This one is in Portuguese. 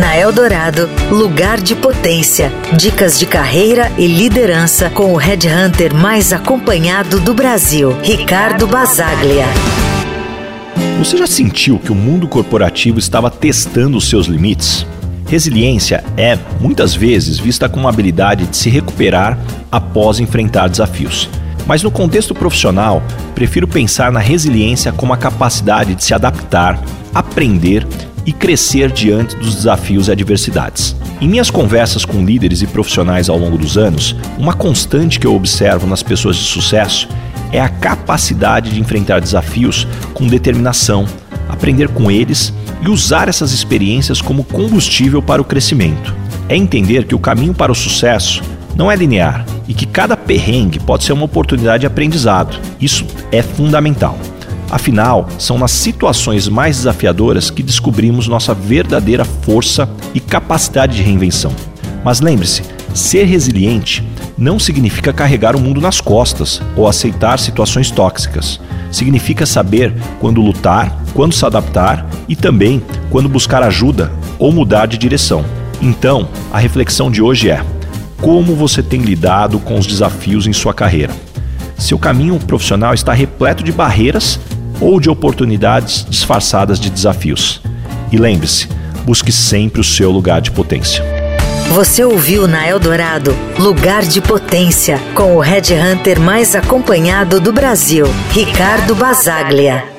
Na Eldorado, lugar de potência. Dicas de carreira e liderança com o headhunter mais acompanhado do Brasil, Ricardo Basaglia. Você já sentiu que o mundo corporativo estava testando os seus limites? Resiliência é, muitas vezes, vista como uma habilidade de se recuperar após enfrentar desafios. Mas no contexto profissional, prefiro pensar na resiliência como a capacidade de se adaptar, aprender e crescer diante dos desafios e adversidades. Em minhas conversas com líderes e profissionais ao longo dos anos, uma constante que eu observo nas pessoas de sucesso é a capacidade de enfrentar desafios com determinação, aprender com eles e usar essas experiências como combustível para o crescimento. É entender que o caminho para o sucesso não é linear e que cada perrengue pode ser uma oportunidade de aprendizado. Isso é fundamental. Afinal, são nas situações mais desafiadoras que descobrimos nossa verdadeira força e capacidade de reinvenção. Mas lembre-se, ser resiliente não significa carregar o mundo nas costas ou aceitar situações tóxicas. Significa saber quando lutar, quando se adaptar e também quando buscar ajuda ou mudar de direção. Então, a reflexão de hoje é: como você tem lidado com os desafios em sua carreira? Seu caminho profissional está repleto de barreiras ou de oportunidades disfarçadas de desafios. E lembre-se, busque sempre o seu lugar de potência. Você ouviu na Eldorado Lugar de Potência com o Red Hunter mais acompanhado do Brasil, Ricardo Basaglia.